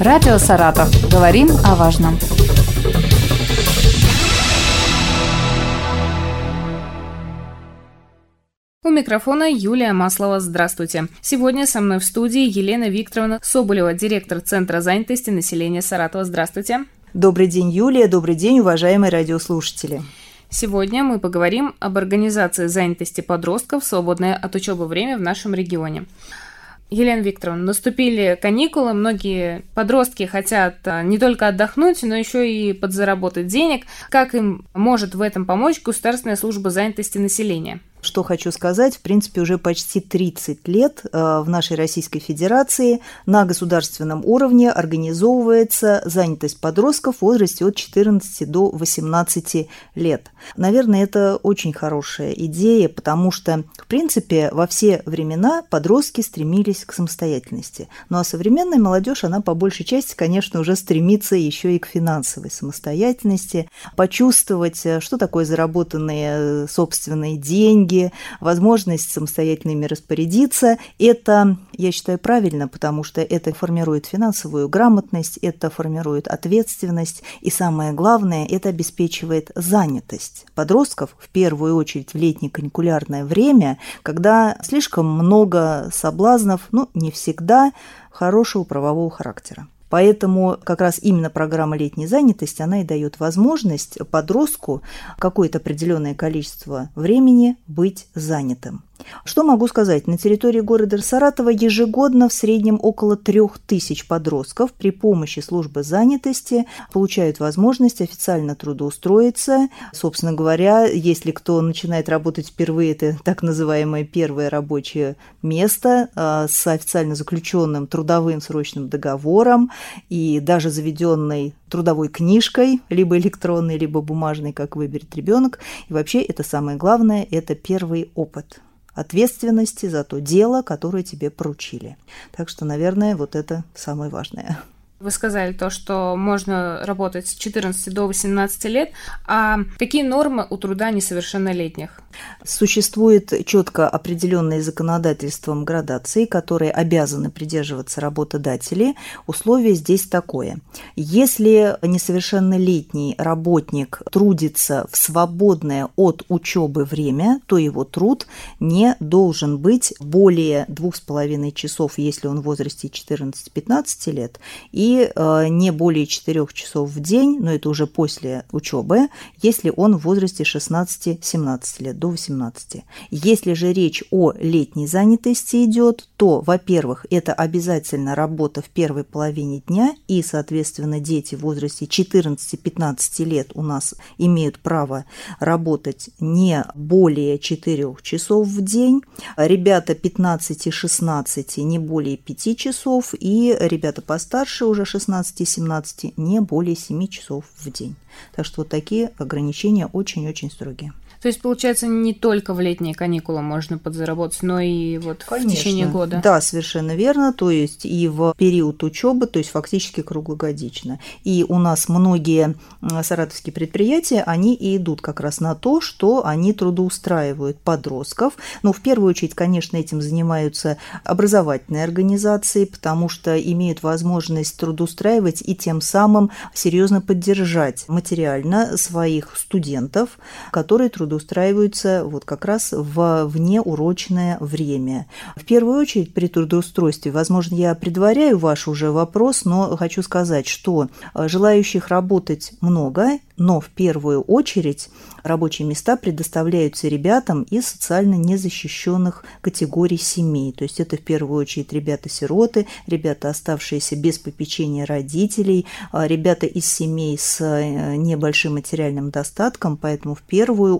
Радио «Саратов». Говорим о важном. У микрофона Юлия Маслова. Здравствуйте. Сегодня со мной в студии Елена Викторовна Соболева, директор Центра занятости населения Саратова. Здравствуйте. Добрый день, Юлия. Добрый день, уважаемые радиослушатели. Сегодня мы поговорим об организации занятости подростков в свободное от учебы время в нашем регионе. Елена Викторовна, наступили каникулы, многие подростки хотят а, не только отдохнуть, но еще и подзаработать денег. Как им может в этом помочь Государственная служба занятости населения? Что хочу сказать, в принципе, уже почти 30 лет э, в нашей Российской Федерации на государственном уровне организовывается занятость подростков в возрасте от 14 до 18 лет. Наверное, это очень хорошая идея, потому что, в принципе, во все времена подростки стремились к самостоятельности. Ну а современная молодежь, она по большей части, конечно, уже стремится еще и к финансовой самостоятельности, почувствовать, э, что такое заработанные э, собственные деньги, деньги, возможность самостоятельно ими распорядиться. Это, я считаю, правильно, потому что это формирует финансовую грамотность, это формирует ответственность, и самое главное, это обеспечивает занятость подростков, в первую очередь в летнее каникулярное время, когда слишком много соблазнов, ну, не всегда, хорошего правового характера. Поэтому как раз именно программа летней занятости, она и дает возможность подростку какое-то определенное количество времени быть занятым. Что могу сказать? На территории города Саратова ежегодно в среднем около трех тысяч подростков при помощи службы занятости получают возможность официально трудоустроиться. Собственно говоря, если кто начинает работать впервые, это так называемое первое рабочее место а, с официально заключенным трудовым срочным договором и даже заведенной трудовой книжкой, либо электронной, либо бумажной, как выберет ребенок. И вообще это самое главное, это первый опыт ответственности за то дело, которое тебе поручили. Так что, наверное, вот это самое важное. Вы сказали то, что можно работать с 14 до 18 лет. А какие нормы у труда несовершеннолетних? Существует четко определенные законодательством градации, которые обязаны придерживаться работодатели. Условие здесь такое. Если несовершеннолетний работник трудится в свободное от учебы время, то его труд не должен быть более двух с половиной часов, если он в возрасте 14-15 лет, и э, не более 4 часов в день, но это уже после учебы, если он в возрасте 16-17 лет, до 18. Если же речь о летней занятости идет, то, во-первых, это обязательно работа в первой половине дня, и, соответственно, дети в возрасте 14-15 лет у нас имеют право работать не более 4 часов в день, ребята 15-16 не более 5 часов, и ребята постарше уже 16-17 не более 7 часов в день. Так что вот такие ограничения очень-очень строгие. То есть, получается, не только в летние каникулы можно подзаработать, но и вот Конечно. в течение года. Да, совершенно верно. То есть и в период учебы, то есть фактически круглогодично. И у нас многие саратовские предприятия, они и идут как раз на то, что они трудоустраивают подростков. Но в первую очередь, конечно, этим занимаются образовательные организации, потому что имеют возможность трудоустраивать и тем самым серьезно поддержать материально своих студентов, которые трудоустраивают трудоустраиваются вот как раз в внеурочное время. В первую очередь при трудоустройстве, возможно, я предваряю ваш уже вопрос, но хочу сказать, что э, желающих работать много, но в первую очередь рабочие места предоставляются ребятам из социально незащищенных категорий семей. То есть это в первую очередь ребята-сироты, ребята, оставшиеся без попечения родителей, а, ребята из семей с э, небольшим материальным достатком. Поэтому в первую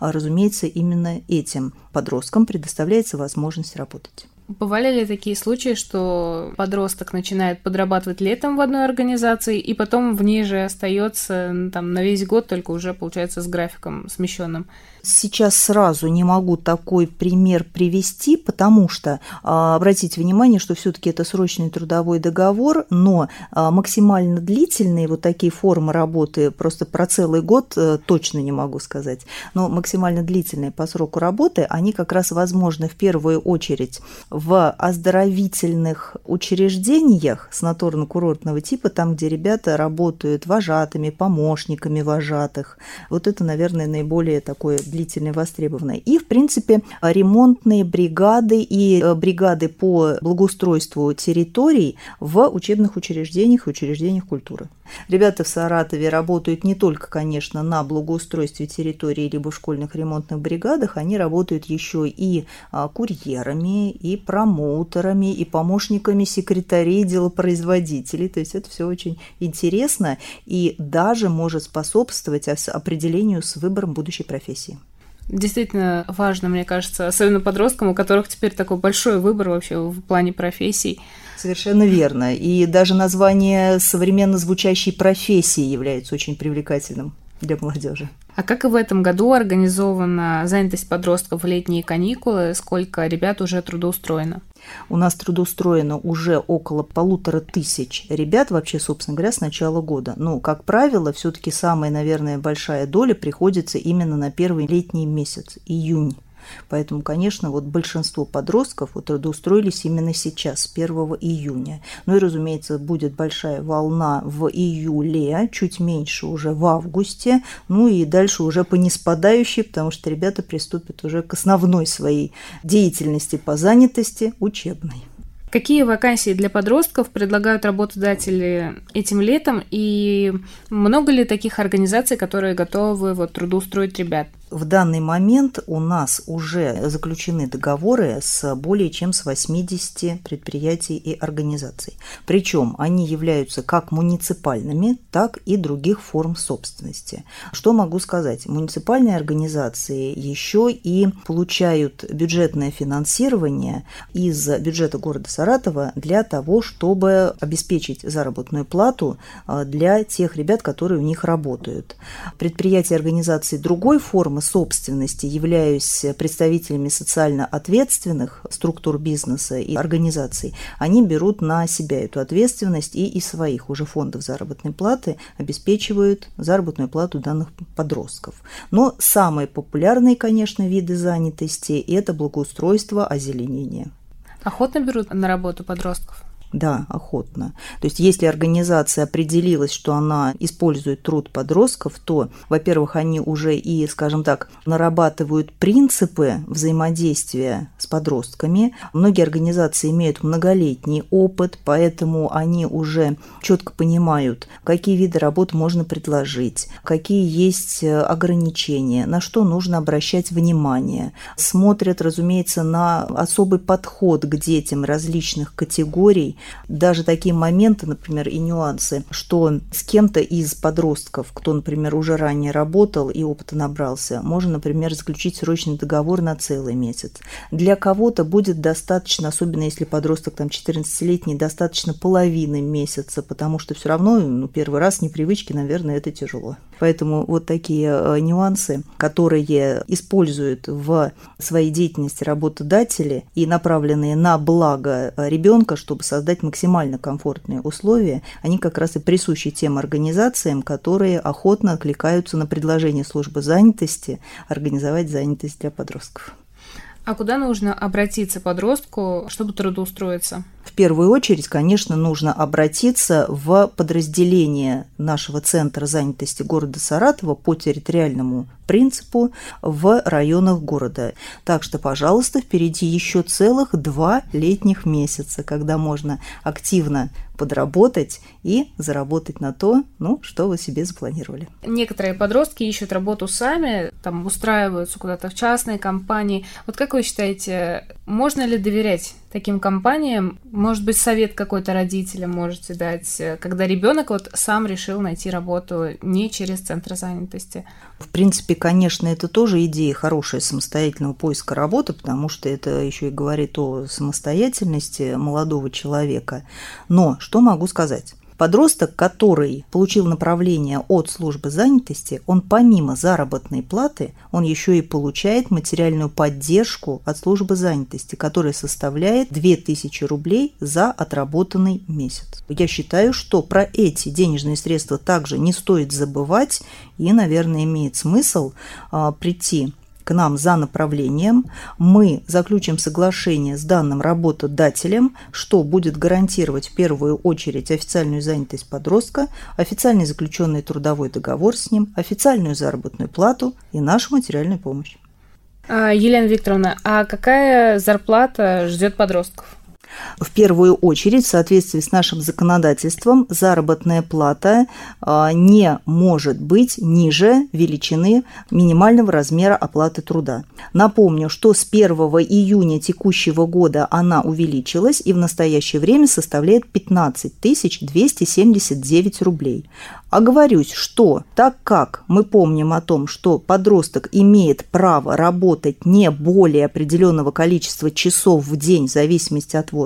а, разумеется, именно этим подросткам предоставляется возможность работать. Бывали ли такие случаи, что подросток начинает подрабатывать летом в одной организации и потом в ней же остается там на весь год, только уже получается с графиком смещенным? Сейчас сразу не могу такой пример привести, потому что а, обратите внимание, что все-таки это срочный трудовой договор, но а, максимально длительные вот такие формы работы, просто про целый год э, точно не могу сказать, но максимально длительные по сроку работы, они как раз возможны в первую очередь в оздоровительных учреждениях санаторно-курортного типа, там, где ребята работают вожатыми, помощниками вожатых. Вот это, наверное, наиболее такое длительное востребованное. И, в принципе, ремонтные бригады и э, бригады по благоустройству территорий в учебных учреждениях и учреждениях культуры. Ребята в Саратове работают не только, конечно, на благоустройстве территории либо в школьных ремонтных бригадах, они работают еще и а, курьерами, и промоутерами, и помощниками секретарей, делопроизводителей. То есть это все очень интересно и даже может способствовать определению с выбором будущей профессии. Действительно важно, мне кажется, особенно подросткам, у которых теперь такой большой выбор вообще в плане профессий. Совершенно верно. И даже название современно звучащей профессии является очень привлекательным для молодежи. А как и в этом году организована занятость подростков в летние каникулы? Сколько ребят уже трудоустроено? У нас трудоустроено уже около полутора тысяч ребят вообще, собственно говоря, с начала года. Но, как правило, все-таки самая, наверное, большая доля приходится именно на первый летний месяц, июнь. Поэтому, конечно, вот большинство подростков вот трудоустроились именно сейчас, 1 июня. Ну и, разумеется, будет большая волна в июле, чуть меньше уже в августе, ну и дальше уже по неспадающей, потому что ребята приступят уже к основной своей деятельности по занятости учебной. Какие вакансии для подростков предлагают работодатели этим летом и много ли таких организаций, которые готовы вот, трудоустроить ребят? В данный момент у нас уже заключены договоры с более чем с 80 предприятий и организаций. Причем они являются как муниципальными, так и других форм собственности. Что могу сказать? Муниципальные организации еще и получают бюджетное финансирование из бюджета города Саратова для того, чтобы обеспечить заработную плату а, для тех ребят, которые у них работают. Предприятия организации другой формы собственности являюсь представителями социально ответственных структур бизнеса и организаций, они берут на себя эту ответственность и из своих уже фондов заработной платы обеспечивают заработную плату данных подростков. Но самые популярные, конечно, виды занятости – это благоустройство, озеленение. Охотно берут на работу подростков? Да, охотно. То есть, если организация определилась, что она использует труд подростков, то, во-первых, они уже и, скажем так, нарабатывают принципы взаимодействия с подростками. Многие организации имеют многолетний опыт, поэтому они уже четко понимают, какие виды работ можно предложить, какие есть э, ограничения, на что нужно обращать внимание. Смотрят, разумеется, на особый подход к детям различных категорий, даже такие моменты, например, и нюансы, что с кем-то из подростков, кто, например, уже ранее работал и опыта набрался, можно, например, заключить срочный договор на целый месяц. Для кого-то будет достаточно, особенно если подросток там 14-летний, достаточно половины месяца, потому что все равно ну, первый раз непривычки, наверное, это тяжело. Поэтому вот такие э, нюансы, которые используют в своей деятельности работодатели и направленные на благо ребенка, чтобы создать максимально комфортные условия, они как раз и присущи тем организациям, которые охотно откликаются на предложение службы занятости организовать занятость для подростков. А куда нужно обратиться подростку, чтобы трудоустроиться? В первую очередь, конечно, нужно обратиться в подразделение нашего Центра занятости города Саратова по территориальному принципу в районах города. Так что, пожалуйста, впереди еще целых два летних месяца, когда можно активно подработать и заработать на то, ну, что вы себе запланировали. Некоторые подростки ищут работу сами, там устраиваются куда-то в частные компании. Вот как вы считаете, можно ли доверять таким компаниям? Может быть, совет какой-то родителям можете дать, когда ребенок вот сам решил найти работу не через центр занятости? В принципе, конечно, это тоже идея хорошая самостоятельного поиска работы, потому что это еще и говорит о самостоятельности молодого человека. Но что могу сказать? Подросток, который получил направление от службы занятости, он помимо заработной платы, он еще и получает материальную поддержку от службы занятости, которая составляет 2000 рублей за отработанный месяц. Я считаю, что про эти денежные средства также не стоит забывать и, наверное, имеет смысл а, прийти к нам за направлением, мы заключим соглашение с данным работодателем, что будет гарантировать в первую очередь официальную занятость подростка, официальный заключенный трудовой договор с ним, официальную заработную плату и нашу материальную помощь. А, Елена Викторовна, а какая зарплата ждет подростков? В первую очередь, в соответствии с нашим законодательством, заработная плата а, не может быть ниже величины минимального размера оплаты труда. Напомню, что с 1 июня текущего года она увеличилась и в настоящее время составляет 15 279 рублей. Оговорюсь, что так как мы помним о том, что подросток имеет право работать не более определенного количества часов в день в зависимости от возраста,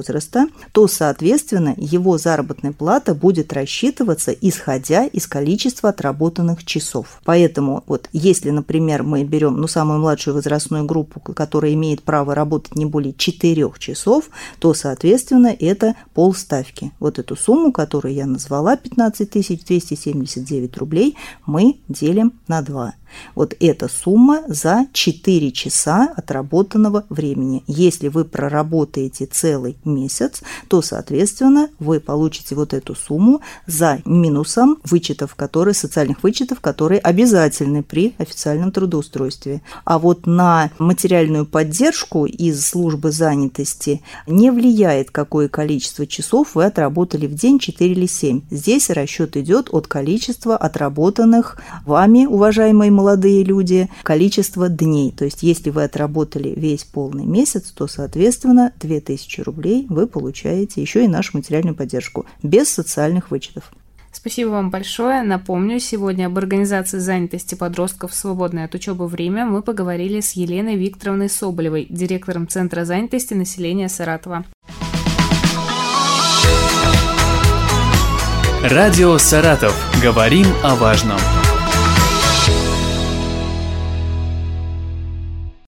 то, соответственно, его заработная плата будет рассчитываться исходя из количества отработанных часов. Поэтому вот если, например, мы берем ну, самую младшую возрастную группу, которая имеет право работать не более 4 часов, то, соответственно, это полставки. Вот эту сумму, которую я назвала, 15 270 79 рублей мы делим на 2. Вот эта сумма за 4 часа отработанного времени. Если вы проработаете целый месяц, то, соответственно, вы получите вот эту сумму за минусом вычетов, которые, социальных вычетов, которые обязательны при официальном трудоустройстве. А вот на материальную поддержку из службы занятости не влияет, какое количество часов вы отработали в день, 4 или 7. Здесь расчет идет от количества отработанных вами, уважаемые молодые люди, количество дней. То есть, если вы отработали весь полный месяц, то, соответственно, 2000 рублей вы получаете еще и нашу материальную поддержку без социальных вычетов. Спасибо вам большое. Напомню, сегодня об организации занятости подростков в свободное от учебы время мы поговорили с Еленой Викторовной Соболевой, директором Центра занятости населения Саратова. Радио «Саратов». Говорим о важном.